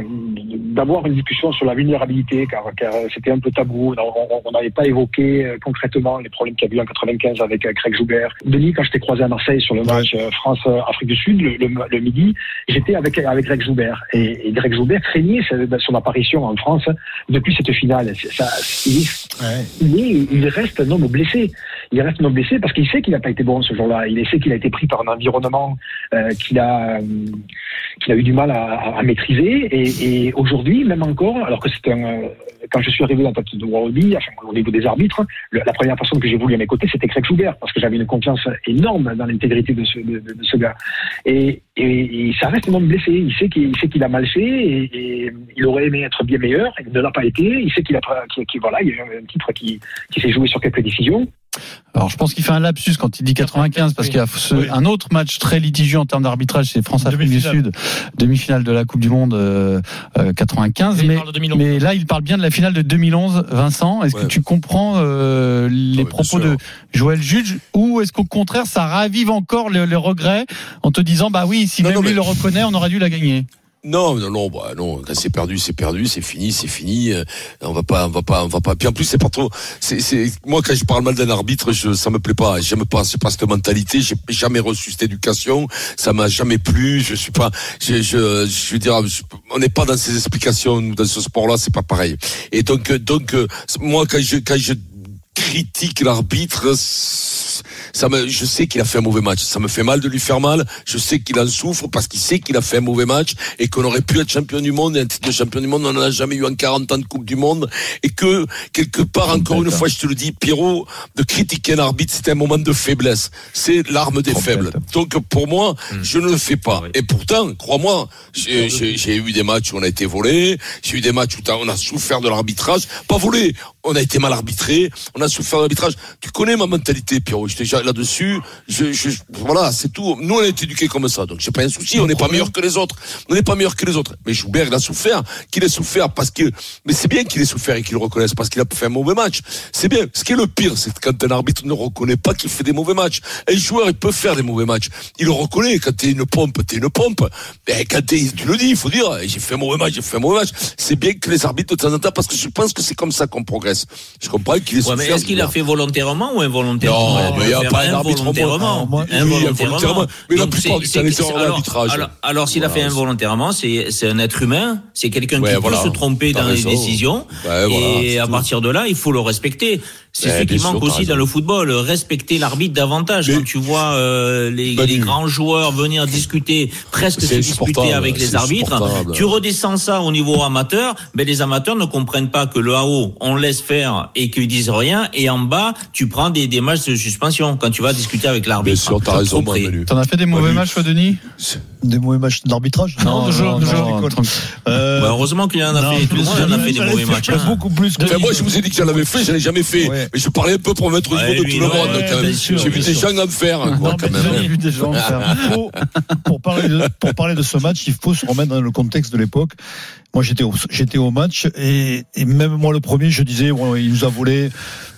d'avoir une discussion sur la vulnérabilité, car, car c'était un peu tabou. On- n'avait pas évoqué euh, concrètement les problèmes qu'il y a eu en 95 avec euh, Craig Joubert. Denis, quand je t'ai croisé à Marseille sur le match euh, France-Afrique du Sud, le, le- le midi, j'étais avec, avec Greg Joubert. Et, et Greg Joubert craignait son apparition en France depuis cette finale. Ça, il, mais il reste un homme blessé. Il reste homme blessé parce qu'il sait qu'il n'a pas été bon ce jour-là. Il sait qu'il a été pris par un environnement euh, qu'il a, euh, qu'il a eu du mal à, à- maîtriser. Et, et aujourd'hui, même encore, alors que c'est un, euh, quand je suis arrivé dans tête de Worldby, enfin, au niveau des arbitres, le- la première personne que j'ai voulu à mes côtés, c'était Craig Schubert, parce que j'avais une confiance énorme dans l'intégrité de ce, de, de- ce gars. Et, et, et ça reste homme blessé. Il sait qu'il qu'il a mal fait et, et il aurait aimé être bien meilleur. Il ne l'a pas été. Il sait qu'il a, qu'il- voilà, il y a un titre qui, qui s'est joué sur quelques décisions.
Alors je pense qu'il fait un lapsus quand il dit 95 parce
Oui.
qu'il y a ce-
Oui.
un autre match très litigieux en termes d'arbitrage, c'est France-Afrique du. Sud, demi-finale de la Coupe du Monde euh, euh, 95.
Mais il
Mais,
parle de 2011.
mais là, il parle bien de la finale de 2011. Vincent, est-ce
Ouais.
que tu comprends euh, les propos de Joël Judge ou est-ce qu'au contraire, ça ravive encore le, le regret en te disant, bah oui, si
Non,
même
non,
lui
mais-
le reconnaît, on aurait dû la gagner?
Non, non, non, bah non. Quand c'est perdu, c'est perdu, c'est fini, c'est fini. Euh, On va pas, on va pas, on va pas. Puis en plus, c'est pas trop. C'est, c'est. Moi, quand je parle mal d'un arbitre, je, ça me plaît pas. J'aime pas. C'est pas cette mentalité. J'ai jamais reçu cette éducation. Ça m'a jamais plu. Je suis pas. Je, je, je veux dire, on n'est pas dans ces explications dans ce sport-là. C'est pas pareil. Et donc, euh, donc, euh, moi, quand je, quand je critique l'arbitre, ça me, je sais qu'il a fait un mauvais match. Ça me fait mal de lui faire mal. Je sais qu'il en souffre parce qu'il sait qu'il a fait un mauvais match et qu'on aurait pu être champion du monde et un titre de champion du monde, on n'en a jamais eu en 40 ans de Coupe du Monde et que, quelque part, encore une fois, je te le dis, Pierrot, de critiquer un arbitre, c'est un moment de faiblesse. C'est l'arme des faibles. Donc, pour moi, je ne le fais pas. Et pourtant, crois-moi, j'ai, eu des matchs où on a été volé. J'ai eu des matchs où on a souffert de l'arbitrage. Pas volé. On a été mal arbitré. On a souffert de l'arbitrage. Tu connais ma mentalité, Pierrot. J'étais déjà là-dessus. Je, je, voilà, c'est tout. Nous, on a été éduqués comme ça. Donc, j'ai pas un souci. On n'est pas meilleur que les autres. On n'est pas meilleur que les autres. Mais Joubert, il a souffert. Qu'il ait souffert parce que, mais c'est bien qu'il ait souffert et qu'il le reconnaisse parce qu'il a fait un mauvais match. C'est bien. Ce qui est le pire, c'est quand un arbitre ne reconnaît pas qu'il fait des mauvais matchs. Un joueur, il peut faire des mauvais matchs. Il le reconnaît. Quand t'es une pompe, t'es une pompe. Mais quand t'es, tu le dis, il faut dire, j'ai fait un mauvais match, j'ai fait un mauvais match. C'est bien que les arbitres, de temps en temps, parce que je pense que c'est comme ça qu'on progresse. Je comprends qu'il
Ouais, est-ce qu'il a fait volontairement ou involontairement
Non, mais il y a pas un arbitre en
involontairement.
Mais la plupart
c'est-
du temps, les erreurs
alors-
d'arbitrage.
Alors, s'il a fait involontairement, c'est un être humain, c'est quelqu'un qui peut se tromper dans les décisions. Et à partir de là, il faut le respecter. C'est ce qui
bien sûr,
manque aussi dans le football, respecter l'arbitre davantage. Quand tu vois euh, les, les grands joueurs venir discuter, presque se disputer avec les arbitres, tu redescends ça au niveau amateur, mais les amateurs ne comprennent pas que le haut, on laisse faire et qu'ils disent rien, et en bas, tu prends des, des matchs de suspension quand tu vas discuter avec l'arbitre.
Bien sûr, t'as raison.
T'en as fait des mauvais matchs, toi, Denis
Des mauvais matchs d'arbitrage
Non, jeu, de jeu.
Euh,
Bah, heureusement qu'il en a
non,
fait, tout le monde en a fait des
j'en ai
mauvais matchs.
Beaucoup plus que
Enfin, moi, je vous ai dit que j'en avais fait, je l'ai jamais fait. Mais je parlais un peu pour mettre au niveau de tout le monde. quand même. J'ai vu des gens en faire, quand même.
Vu des gens
pour, parler de, pour parler de ce match, il faut se remettre dans le contexte de l'époque. Moi, j'étais au, j'étais au match et, et même moi, le premier, je disais, bon, il nous a volé.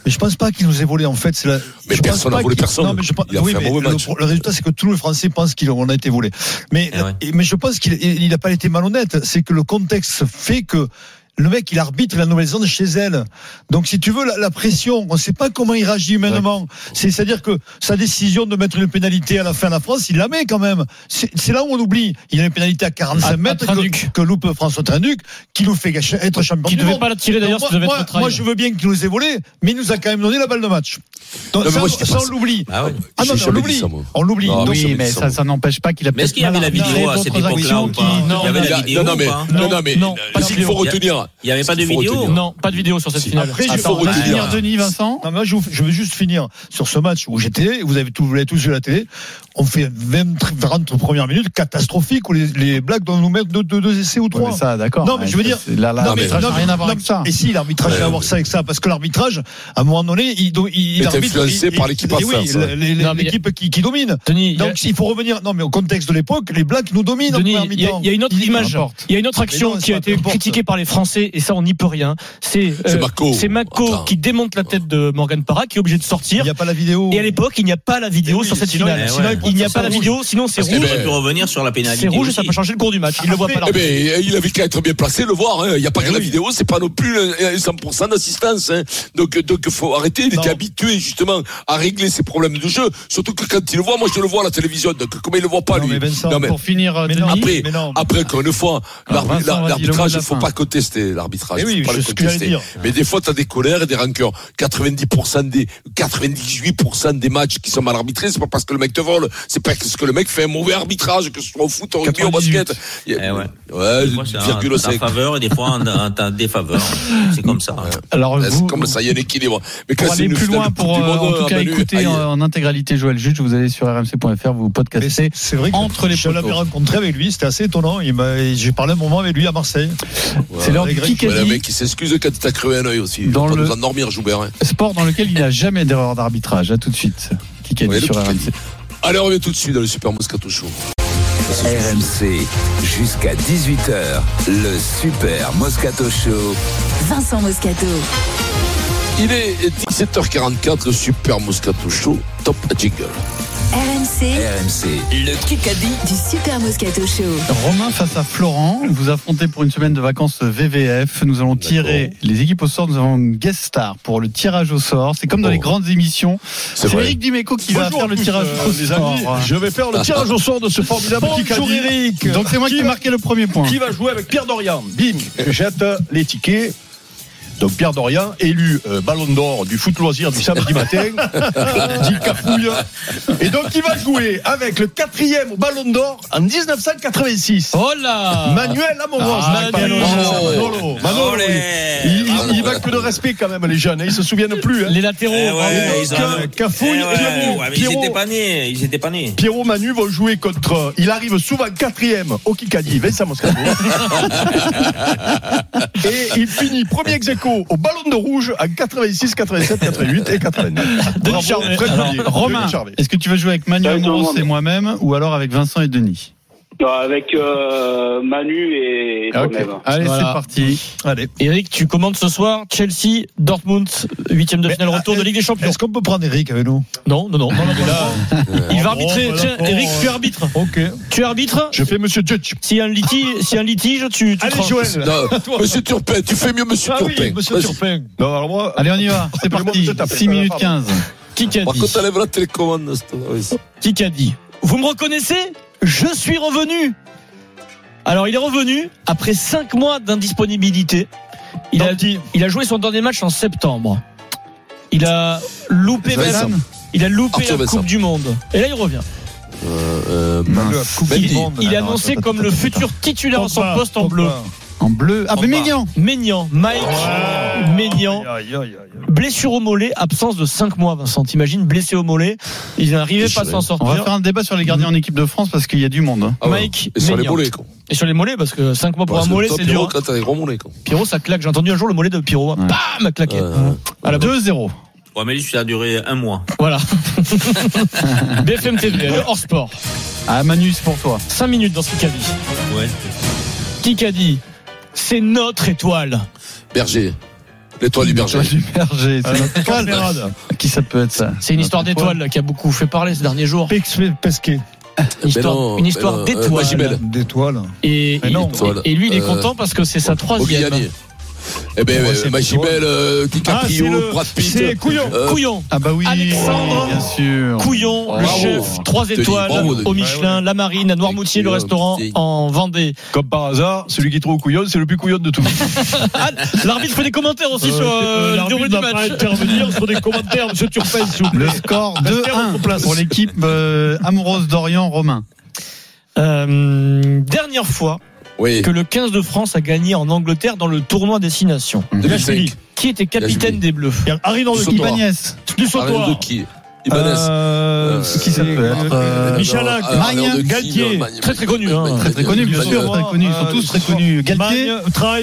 Mais je pense pas qu'il nous ait volé. En fait, c'est la.
Mais
je
personne n'a volé personne.
Non, mais je pense-
Il a
oui,
fait un
mais
mauvais
le,
match.
le résultat, c'est que tous les Français pensent qu'on a été volé. Mais,
Eh ouais.
et- mais je pense qu'il il n'a pas été malhonnête. C'est que le contexte fait que. Le mec, il arbitre la Nouvelle-Zélande chez elle. Donc, si tu veux, la, la pression, on ne sait pas comment il réagit humainement. C'est- C'est-à-dire que sa décision de mettre une pénalité à la fin de la France, il la met quand même. C'est là où on oublie. Il y a une pénalité à 45
À- à
mètres que, que loupe François Trinduc, qui nous fait gâcher- être champion
Qui
du
devait
monde.
pas la tirer d'ailleurs,
Donc,
ça devait
moi, je veux bien qu'il nous ait volé, mais il nous a quand même donné la balle de match. Donc,
Non, mais
ça, on l'oublie.
Ah ouais.
Ah non,
J'ai
mais on l'oublie. On
Oui, mais ça, n'empêche pas qu'il a
Mais est-ce qu'il y avait la
peut-être
vidéo à
d'autres
cette époque-là
actions
ou
qui-
pas
non,
Il y avait
mais
la
là-
vidéo
non, mais-
pas
non, non, mais
non,
euh,
pas de
ce qu'il faut retenir.
Il n'y avait pas de vidéo
retenir.
Non, pas de vidéo sur cette
Si.
finale.
Après, je-
Attends,
retenir.
finir Denis, Vincent.
Non, moi, je, veux juste finir sur ce match où j'étais, vous avez tous, vous l'avez tous vu à la télé. On fait 20, 40 premières minutes catastrophiques où les, les blagues doivent nous mettre deux, deux, deux essais ou
Ouais,
trois.
mais ça, d'accord.
Non, mais je veux dire-
Là, là,
Non, mais-
l'arbitrage n'a
non,
rien à voir avec ça.
Et si, l'arbitrage a à voir ça avec ça, parce que l'arbitrage, à un moment donné, il, il
influencé par l'équipe
Oui,
ouais.
l'équipe qui, qui domine. Donc, il faut revenir. Non, mais au contexte de l'époque, les Blacks nous dominent
Denis,
en première
il y, a-
mi-temps.
il y a une autre image, il y a une autre action qui a été critiquée par les Français et ça on n'y peut rien. C'est
C'est Mako.
c'est Mako
Attends.
qui démonte la tête de Morgan Parra qui est obligé de
Il
sortir.
n'y a pas la vidéo.
Et à l'époque, il n'y a pas la vidéo
Eh oui,
sur cette
sinon,
finale.
eh ouais.
Il n'y a pas la
rouge.
vidéo, sinon c'est rouge.
aurait pu revenir sur la pénalité.
C'est rouge et ça peut changer le cours du match. Il le voit pas
Eh ben, il avait qu'à être bien placé, le voir. hein. Il n'y a pas
Eh
que la vidéo, c'est pas non plus euh, 100% d'assistance. Hein. Donc, donc, faut arrêter. Il
Non.
était habitué justement à régler ses problèmes de jeu. Surtout que quand il le voit, moi je le vois à la télévision. Donc, comment il le voit pas
Non,
lui?
mais Vincent,
Non, mais-
Pour finir,
Mais
Denis.
non,
après, après, encore une fois, l'arbitrage,
la
il faut
fin.
pas contester l'arbitrage.
Eh oui,
pas le contester. Mais des fois, tu as des colères et des rancœurs. 90% des, 98% des matchs qui sont mal arbitrés, c'est pas parce que le mec te vole, c'est parce que le mec fait un mauvais arbitrage, que ce soit au foot, au rugby, au
98.
basket. Il y a-
Eh ouais.
Ouais,
Des fois, c'est en-
virgule
en
cinq.
faveur et des fois en, en, en défaveur. C'est comme ça.
Alors,
Ouais,
vous,
C'est comme ça, il y a un équilibre. Mais quand
pour
c'est
aller
une
plus loin, pour euh,
Monde,
en tout
ah,
cas
Manu,
écouter
aïe.
en, en intégralité Joël Juge, vous allez sur rmc.fr, vous podcastez.
c'est- C'est vrai que
Entre les
je l'avais rencontré avec lui, c'était assez étonnant. Il m'a- J'ai parlé un moment avec lui à Marseille.
C'est l'heure du
Greg,
Ouais, le mec qui s'excuse quand il t'a crevé un œil aussi. Il
Dans
va pas
le-
nous endormir, Joubert. hein.
sport dans lequel il n'y a jamais d'erreur d'arbitrage. À tout de suite. Kikadi
Ouais, le
sur. RMC.
Allez, on revient tout de suite dans le Super Moscato Show.
RMC, jusqu'à 18h, le Super Moscato Show.
Vincent Moscato.
Il est 17h44, le Super Moscato Show. Top jingle.
RMC
RMC, le Kikadi.
du Super Moscato Show.
Romain face à Florent, vous affrontez pour une semaine de vacances VVF. Nous allons tirer les équipes au sort. Nous avons une guest star pour le tirage au sort. C'est comme dans
Oh.
les grandes émissions.
C'est.
Eric Dimeco qui va faire le
tous,
tirage
euh,
au sort.
amis. Je vais faire le tirage au sort de ce formidable
Bonjour,
Kikadi.
Eric.
Donc c'est moi qui ai marqué le premier point.
Qui va jouer avec Pierre Dorian Bim, je jette les tickets. Donc Pierre Dorian, élu euh, Ballon d'Or du foot loisir du samedi matin, dit Cafouille. Et donc il va jouer avec le quatrième Ballon d'Or en 1986.
Oh là
Manuel Amoros.
Ah.
Manolo.
Manolo.
Oui. Il, il, il manque de respect quand même les jeunes, hein, ils se souviennent plus. hein.
Les latéraux.
Eh ouais,
donc,
ils ont-
euh, Cafouille,
Eh ouais,
Pierrot.
Ils étaient pas nés. Ils étaient pas nés.
Pierrot Manu vont jouer contre. Il arrive souvent quatrième au Kikadi, Vincent Moscato. et il finit premier ex aequo au Ballon de Rouge en 86, 87, 88 et 89. Bravo,
Alors. Romain,
Denis Charvet.
est-ce que tu veux jouer avec Manuel Moros et moi-même ou alors avec Vincent et Denis?
Avec euh, Manu et.
Allez,
Voilà.
c'est parti.
Allez.
Eric, tu commandes ce soir Chelsea, Dortmund, huitième de
Mais,
finale retour de
euh,
Ligue des Champions.
Est-ce qu'on peut prendre Eric avec nous?
Non, non, non. là, il va arbitrer.
bon,
Tiens. Eric, tu arbitres.
Ok.
Tu arbitres.
Je fais Monsieur Judge.
S'il y a un litige, s'il y a un litige, tu, tu
Allez. Joël.
Non, Monsieur Turpin, tu fais mieux, Monsieur
Ah oui,
Turpin.
Monsieur
Vas-y.
Turpin. Non, alors moi.
Allez, on y va. C'est parti.
Monsieur Tapet.
6 minutes
Pardon.
15.
Qui
Par
dit
contre, t'enlèves la télécommande. oui,
Qui qu'a dit Vous me reconnaissez Je suis revenu. Alors il est revenu après 5 mois d'indisponibilité. Il a, il a joué son dernier match en septembre. Il a loupé il a loupé
Arthur
la. Coupe du Monde. Et là il revient.
Euh, euh,
Il,
Mendy.
il est annoncé comme le futur titulaire à son poste en bleu.
En bleu. Ah, mais Ménian.
Ménian, Mike Ménian. Blessure au mollet, absence de 5 mois, Vincent. T'imagines, blessé au mollet. Il n'arrivait pas à s'en
On
sortir.
va faire un débat sur les gardiens en équipe de France parce qu'il y a du monde. hein.
Ah ouais.
Mike
Et sur les
Maignan.
mollets, quoi.
Et sur les mollets, parce que 5 mois pour
Ouais,
un mollet, c'est dur.
quand t'as des gros mollets, quoi.
Pierrot, ça claque. J'ai entendu un jour le mollet de Pierrot. hein. Bam Claqué. À la
2-0.
Ouais, mais lui, ça a duré un mois.
Voilà. BFM TV, le hors sport.
Ah, Manu, c'est pour toi.
5 minutes dans ce Kikadi.
Ouais.
Kikadi, c'est notre étoile.
Berger. L'étoile du berger.
Du berger. C'est notre étoile. Qui ça peut être ça
C'est une histoire d'étoile qui a beaucoup fait parler ces derniers jours.
Pesquet.
Une histoire,
non,
une
mais
histoire
non, euh,
d'étoile.
Magimel.
D'étoiles.
Et, lui, il est
Euh,
content parce que c'est sa troisième.
Eh ben,
Ouais,
euh,
c'est
Magimel, euh,
Ah,
DiCaprio,
le-
Brad Pitt.
c'est Couillon.
Euh,
Couillon.
Ah bah oui.
Alexandre
Bien sûr.
Couillon, le
Bravo.
chef, 3
Denis,
étoiles
bravo,
au Michelin, la Marine, à Noirmoutier, le restaurant en Vendée.
Comme par hasard, celui qui trouve couillon, c'est le plus couillon de tous.
Ah, L'arbitre fait des commentaires aussi sur euh, le déroulé du
pas
match.
intervenir sur des commentaires, monsieur Turpin, s'il vous plaît.
Le score
Restez à
2-1
votre place.
pour l'équipe amoureuse d'Orient, Romain.
Euh, dernière fois
Oui.
que le 15 de France a gagné en Angleterre dans le tournoi Destination.
2005.
Qui était capitaine des Bleus?
Harry dans le.
Ibanez.
Du sautoir.
de qui Ibanez.
Euh,
Qui ça peut être euh,
Michalak,
Magne,
de qui,
Galtier.
Magne,
Très, très connu, hein.
Très très connu, bien sûr. Très connu. Ils sont tous très connus. Galtier.
Attends,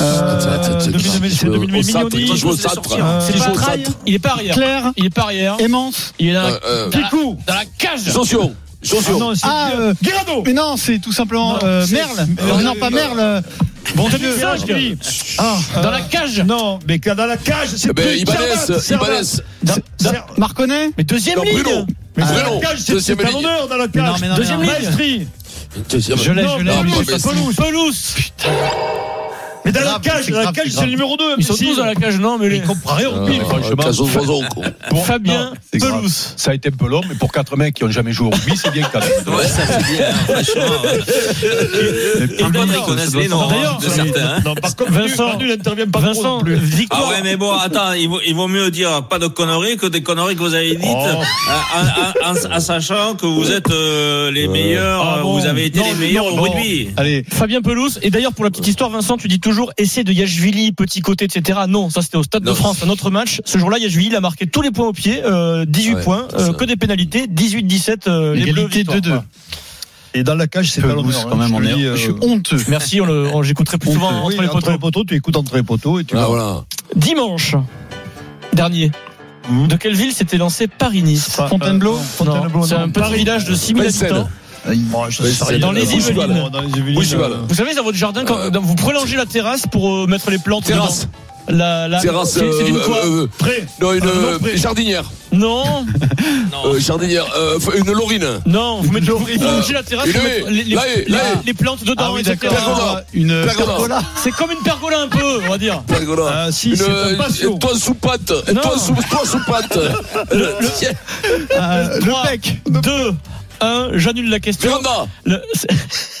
Euh. 2000,
Au
c'est
centre,
2000,
qui joue au
je vais
centre
sortir.
Euh,
C'est
Qui
pas
centre
il est pas arrière.
Claire.
Il est pas arrière.
Aimance.
Il est dans,
Euh, euh,
dans la-
Kikou.
dans
Ah non, c'est
Ah, euh,
Guirado.
mais non, c'est tout simplement
Non,
euh, Merle.
euh,
Euh, non, pas
euh,
Merle. euh, Bon Dieu.
2005, je dis.
Ah,
Dans la cage.
Non, mais dans la cage, c'est
ben,
plus
Ibanez. Ibanez.
Marconnet.
mais deuxième
Non,
ligne.
Mais
Ah,
dans la cage, c'est
deuxième
c'est un
ligne.
honneur dans la
non,
cage.
mais non,
Deuxième ligne.
Je l'ai, je l'ai.
Pelouse. Pelouse.
Mais dans la cage,
c'est
dans la cage,
c'est
le numéro 2.
Ils sont tous dans la cage, non, mais les...
Il comprend rien au pile,
Euh, quoi.
Fabien. Pelouse.
Ça a été un peu long, mais pour quatre mecs qui ont jamais joué au rugby, c'est bien quand même.
Ouais, ça c'est bien, hein, franchement. Et
d'ailleurs,
ils connaissent les noms hein, de certains. hein.
Non, par contre,
Vincent,
n'intervient pas trop
Vincent, victoire.
Ah ouais, mais bon, attends, il vaut, mieux dire pas de conneries que des conneries que vous avez dites,
Oh.
en, sachant que vous êtes euh, les meilleurs,
Ah
euh, vous avez été les meilleurs au rugby.
Allez.
Fabien Pelouse. Et d'ailleurs, pour la petite histoire, Vincent, tu dis toujours essai de Yachvili, petit côté, etc. Non, ça c'était au Stade de. France, un autre match. Ce jour-là, Yachvili il a marqué tous les points au pied, euh, 18
Ouais,
points, euh, que des pénalités, 18-17, euh, les Bleus.
Égalité
victoire.
2-2.
Et dans la cage, c'est pas
Pelouse,
l'honneur.
quand même,
hein,
on
je te
est.
le
Je suis
euh,
honteux.
Merci, on le, on- j'écouterai plus souvent
Oui,
entre les
entre
poteaux.
les poteaux, tu écoutes entre les poteaux et tu
Ah, voilà.
Dimanche dernier.
Mmh.
De quelle ville s'était lancé Paris-Nice?
Fontainebleau.
Fontainebleau,
C'est un petit village de 6000
Vincennes.
habitants.
Bon, je rien.
dans les
Bougival.
Yvelines.
Dans les Yvelines.
Bougival.
Vous savez, dans votre jardin, quand,
Euh.
vous prolongez la terrasse pour euh, mettre les plantes
Terrasse.
dedans. La, la,
Terrasse.
c'est une quoi
Prêt.
Non, une
Ah, non, prêt.
jardinière.
Non,
Euh, jardinière. euh, une laurine.
non, vous mettez vous prolongez
Euh,
la terrasse
une
pour
haie.
mettre les, plantes dedans,
Ah oui,
etc.
d'accord.
Pergola.
Une
Pergola.
pergola.
C'est comme une pergola un peu, on va dire.
Pergola.
Ah, si,
une,
c'est un
euh,
patio.
Toi sous patte.
Non.
Toi sous. Euh,
Ah, Le
3,
pec.
2, 1, j'annule la question.
Véranda.
Le-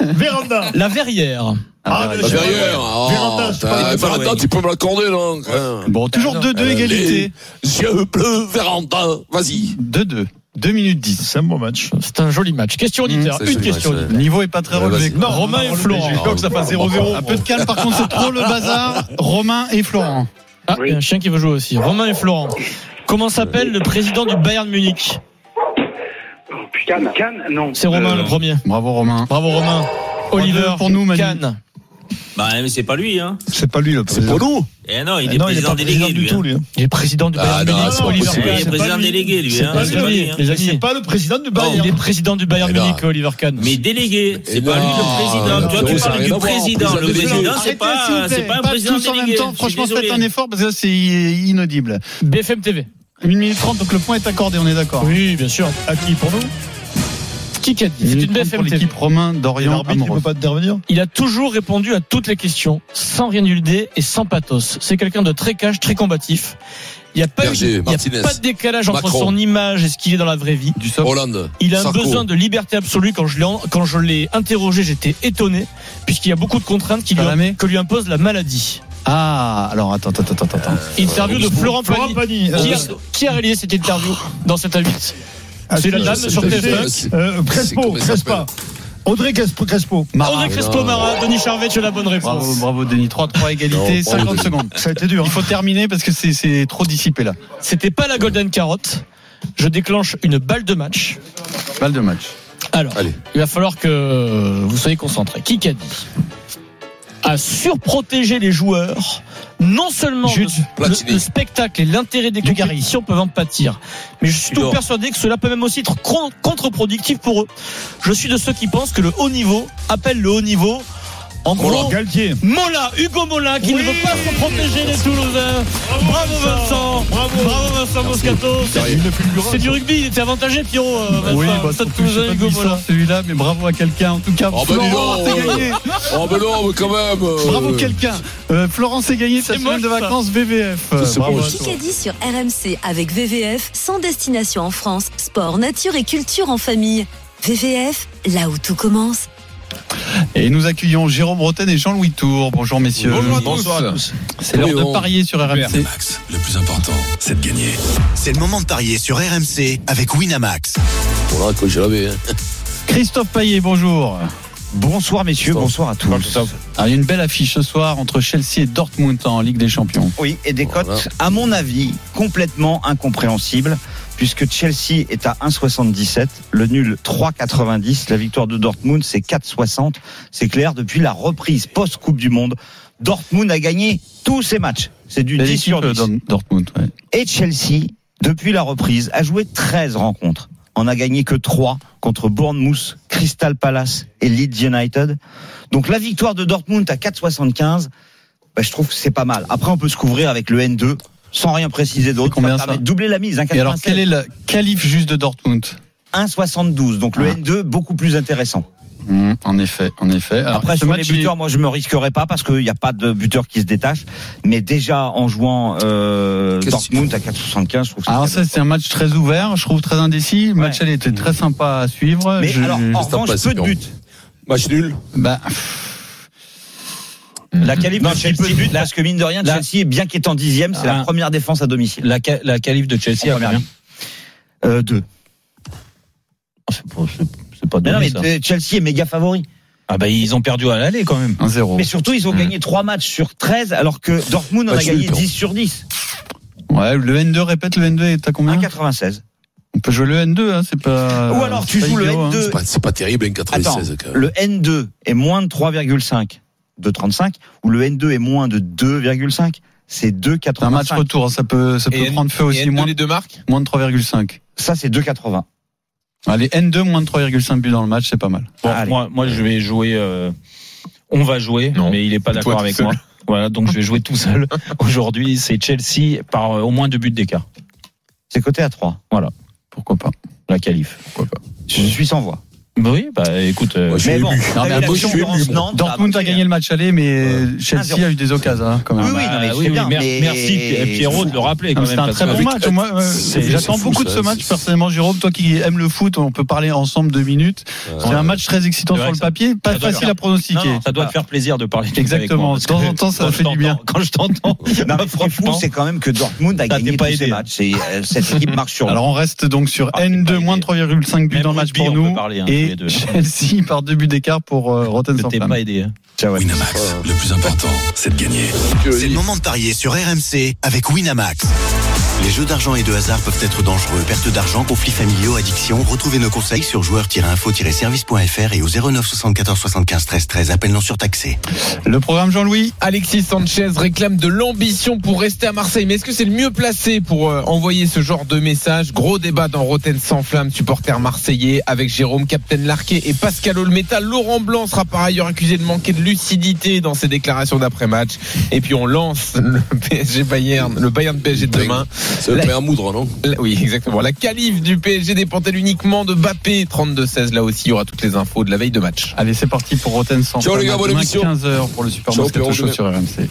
Véranda.
la verrière.
Ah,
La
je sais pas.
verrière. Oh,
Véranda, pas
ouais.
tu peux me l'accorder, non
Bon, toujours 2-2 égalité.
Les yeux bleus, véranda. Vas-y.
2-2. 2 minutes 10.
C'est un bon match.
C'est un joli match. Question auditeur.
c'est
Une question
match,
auditeur.
Le niveau est pas très
Ouais,
relevé. Non,
Romain et Florent.
J'ai peur que ça fasse 0-0.
Un peu de calme, par contre, c'est trop le bazar. Romain et Florent.
Ah, il y a un chien qui veut jouer aussi. Romain et Florent. Comment s'appelle le président du Bayern Munich?
Cannes, Cannes, non.
C'est Romain le premier.
Bravo, Romain.
Bravo Romain. Oliver
pour nous, Manu.
Kahn.
Bah, mais c'est pas lui, hein.
C'est pas lui le
C'est
président.
pour nous.
Eh non, il est
Eh non, il est
délégué,
président du
lui.
tout,
hein.
lui. hein.
Il est président du Bayern
non,
Munich.
c'est
Oliver
possible.
Il est
Kahn.
président délégué, lui.
C'est
hein.
pas
C'est
lui,
pas lui, hein.
les amis.
C'est pas le président du
Il
Bayern.
est président du Bayern
Et là.
Munich, Oliver Kahn.
Mais délégué, c'est
Et
pas
non,
lui le président.
non,
Tu parles du président. Le
Président
c'est pas, c'est pas un président
tous en même
délégué.
temps. Franchement, faites un effort parce que c'est inaudible.
BFM TV.
1 minute 30, donc le point est accordé, on est d'accord.
Oui, bien sûr.
À qui pour nous?
Qui qu'a dit? C'est une
30
BFM
pour l'équipe Romain d'Orient
L'arbitre, il peut pas intervenir
Il a toujours répondu à toutes les questions, sans rien nulder et sans pathos. C'est quelqu'un de très cash, très combatif. Il n'y a, pas,
Berger,
eu- il y a pas de décalage entre son image et ce qu'il est dans la vraie vie.
Du.
Hollande.
Il a un besoin de liberté absolue. Quand je l'ai, en- quand je l'ai interrogé, j'étais étonné, puisqu'il y a beaucoup de contraintes qui lui, que lui impose la maladie.
Ah, alors attends, attends, attends, attends. attends.
Interview de Florent
Florent
Pagny.
Pagny,
Qui,
euh,
a, qui a réalisé cette interview dans cette A8
Ah,
C'est la dame sur
c'est-
TF1.
c'est-
Euh, Crespo, Crespa. Audrey Crespo. Crespo.
Audrey Crespo Mara, Denis Charvet, tu as la bonne réponse.
Bravo, bravo Denis. 3-3 égalité,
Non, bravo,
50
Denis.
secondes.
Ça a été dur.
Il faut terminer parce que c'est- c'est trop dissipé là.
C'était pas la Golden Carotte. Je déclenche une balle de match.
Balle de match.
Alors,
Allez.
il va falloir que vous soyez concentrés. Qui qu'a dit? À surprotéger les joueurs, non seulement le, spectacle et l'intérêt des compétitions peuvent en pâtir, mais je suis tout persuadé que cela peut même aussi être con- contre-productif pour eux. Je suis de ceux qui pensent que le haut niveau appelle le haut niveau. En gros,
Galtier.
Mola, Hugo Mola, qui ne veut pas se protéger les Toulousains. Bravo Vincent. Bravo Vincent Moscato. C'est- du rugby, il était avantagé, Pierrot. euh, Vincent.
Oui, bah,
Stade Toulousain, Hugo Mola.
celui-là, mais bravo à quelqu'un. En tout cas,
Oh, dis
Florent, c'est gagné.
Oh, ben non, mais quand même. euh,
Bravo quelqu'un. Euh, Florent, c'est gagné sa semaine de vacances VVF. Euh,
C'est
Bravo.
Kikadi sur RMC avec VVF, sans destination en France, sport, nature et culture en famille. VVF, là où tout commence.
Et nous accueillons Jérôme Roten et Jean-Louis Tour. Bonjour messieurs.
Bonsoir à tous.
C'est l'heure de parier sur RMC.
Max, le plus important, c'est de gagner. C'est le moment de parier sur RMC avec Winamax.
Voilà, quand j'ai lavé. Hein.
Christophe Payet, bonjour.
Bonsoir messieurs, bonsoir à tous.
Il y a une belle affiche ce soir entre Chelsea et Dortmund en Ligue des Champions.
Oui, et des
Voilà.
cotes, à mon avis, complètement incompréhensibles, puisque Chelsea est à 1,77, le nul 3,90, la victoire de Dortmund c'est 4,60. C'est clair, depuis la reprise post-Coupe du Monde, Dortmund a gagné tous ses matchs. C'est du
Belle
10
équipe
sur
euh,
10.
Dort- Dortmund. ouais.
Et Chelsea, depuis la reprise, a joué 13 rencontres. On a gagné que 3 contre Bournemouth, Crystal Palace et Leeds United. Donc la victoire de Dortmund à 4,75, bah, je trouve que c'est pas mal. Après, on peut se couvrir avec le N2 sans rien préciser d'autre.
combien,
ça permet
ça
de doubler la mise. hein,
Et alors,
96.
quel est le qualif juste de Dortmund
1,72. Donc le
Ah.
N2 beaucoup plus intéressant.
Mmh, En effet, en effet. Alors,
Après,
ce
sur les
match
buteurs, moi, je me risquerai pas parce qu'il n'y a pas de buteur qui se détache. Mais déjà, en jouant euh, Dortmund à 4,75, je trouve que
Alors
c'est
ça, c'est un match très ouvert, je trouve très indécis. Le match, elle était très sympa à suivre.
Mais
Je-
alors, en revanche, peu de buts.
Match nul.
bah,
La qualif
Non,
de Chelsea, but
la-
parce que mine de rien,
la-
Chelsea, bien qu'étant dixième, c'est la
Ah.
première défense à domicile.
La, la qualif de Chelsea
En première ligne. Euh, deux.
C'est pas, c'est- pas
Mais non,
donné,
mais
ça.
Chelsea est méga favori.
Ah bah ils ont perdu à l'aller quand même.
1-0.
Mais surtout, ils ont gagné trois matchs sur 13, alors que Dortmund en a
Match
gagné
nul, pardon.
10 sur 10.
Ouais, le N2, répète, le N2 est à combien
1,96.
On peut jouer le N2, hein, c'est pas.
Ou alors, tu joues le
idiot, hein.
N2.
C'est pas, c'est pas terrible, un
Attends,
96 quand même.
le N2 est moins de 3,5 de 35, ou le N2 est moins de 2,5, c'est
C'est un match
2,85.
retour, ça peut, ça peut
Et N-
prendre feu aussi.
N2,
Moins,
les deux marques?
moins de 3,5.
Ça, c'est 2,80.
Allez, N2, moins de 3,5 buts dans le match, c'est pas mal.
Bon, moi, moi je vais jouer. euh, on va jouer,
Non.
mais il est pas d'accord avec
seul.
moi. Voilà, donc je vais jouer tout seul. Aujourd'hui, c'est Chelsea par euh, au moins deux buts d'écart.
C'est coté à 3.
Voilà,
Pourquoi pas
la qualif.
Je suis sans voix.
Oui, bah écoute. euh,
Mais bon,
Non,
vu
mais.
Nantes,
Dortmund a gagné le match aller, mais Chelsea
1-0.
a eu des occasions, hein, quand même.
Oui, oui, non, mais
bah,
c'est bien,
mer-
mais-
merci Pierrot de le rappeler même.
C'est un très bon match. Euh, J'attends beaucoup de
ça.
ce match personnellement, Jérôme. Toi qui aimes le foot, on peut parler ensemble deux minutes. C'est un match très excitant sur le papier, pas facile à pronostiquer.
Ça doit te faire plaisir de parler. de
Exactement. De temps en temps, ça fait du bien.
Quand je t'entends,
mais
franchement,
c'est quand même que Dortmund a gagné
pas
tous
aidé.
matchs. C'est, euh, cette équipe marche sur.
Alors on reste donc sur
Ah, c'est pas
N2 moins de
aidé.
3,5 buts dans le match pour nous
tous
et
les deux.
Chelsea par deux buts d'écart pour euh, Rotten sans
pas aidé. hein.
Ciao, ouais.
Winamax, le plus important, c'est de gagner. C'est le moment de parier sur RMC avec Winamax. Les jeux d'argent et de hasard peuvent être dangereux. Perte d'argent, conflits familiaux, addiction. Retrouvez nos conseils sur joueurs-info-service.fr et au 09 74 75 13 13. Appel non surtaxé.
Le programme Jean-Louis.
Alexis Sanchez réclame de l'ambition pour rester à Marseille. Mais est-ce que c'est le mieux placé pour euh, envoyer ce genre de message? Gros débat dans Roten sans flamme, supporter marseillais, avec Jérôme, Captain Larquet et Pascal Olmeta. Laurent Blanc sera par ailleurs accusé de manquer de lucidité dans ses déclarations d'après-match. Et puis on lance le PSG Bayern, le Bayern PSG de demain.
C'est le
La-
plein à moudre, non?
La- Oui, exactement. La qualif du PSG dépend-elle uniquement de Bappé 32-16. Là aussi, il y aura toutes les infos de la veille de match.
Allez, c'est parti pour Rotten sans
Ciao,
flamme.
les gars, bonne émission.
15h pour le Super Moscato Show sur RMC.